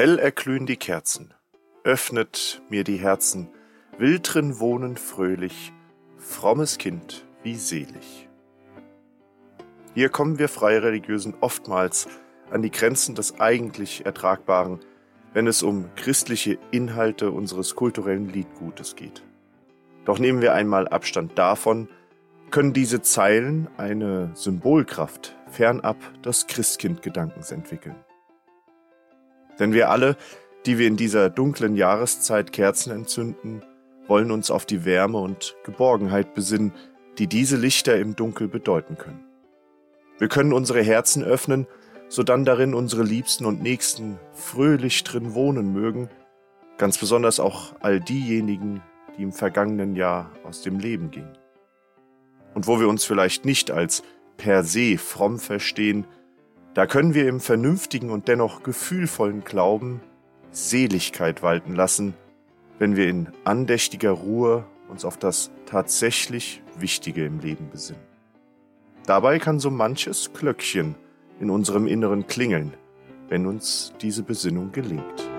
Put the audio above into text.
Hell erglühen die Kerzen, öffnet mir die Herzen, will drin wohnen fröhlich, frommes Kind, wie selig. Hier kommen wir Freireligiösen oftmals an die Grenzen des eigentlich Ertragbaren, wenn es um christliche Inhalte unseres kulturellen Liedgutes geht. Doch nehmen wir einmal Abstand davon, können diese Zeilen eine Symbolkraft fernab des Christkindgedankens entwickeln. Denn wir alle, die wir in dieser dunklen Jahreszeit Kerzen entzünden, wollen uns auf die Wärme und Geborgenheit besinnen, die diese Lichter im Dunkel bedeuten können. Wir können unsere Herzen öffnen, sodann darin unsere Liebsten und Nächsten fröhlich drin wohnen mögen, ganz besonders auch all diejenigen, die im vergangenen Jahr aus dem Leben gingen. Und wo wir uns vielleicht nicht als per se fromm verstehen, da können wir im vernünftigen und dennoch gefühlvollen Glauben Seligkeit walten lassen, wenn wir in andächtiger Ruhe uns auf das tatsächlich Wichtige im Leben besinnen. Dabei kann so manches Glöckchen in unserem Inneren klingeln, wenn uns diese Besinnung gelingt.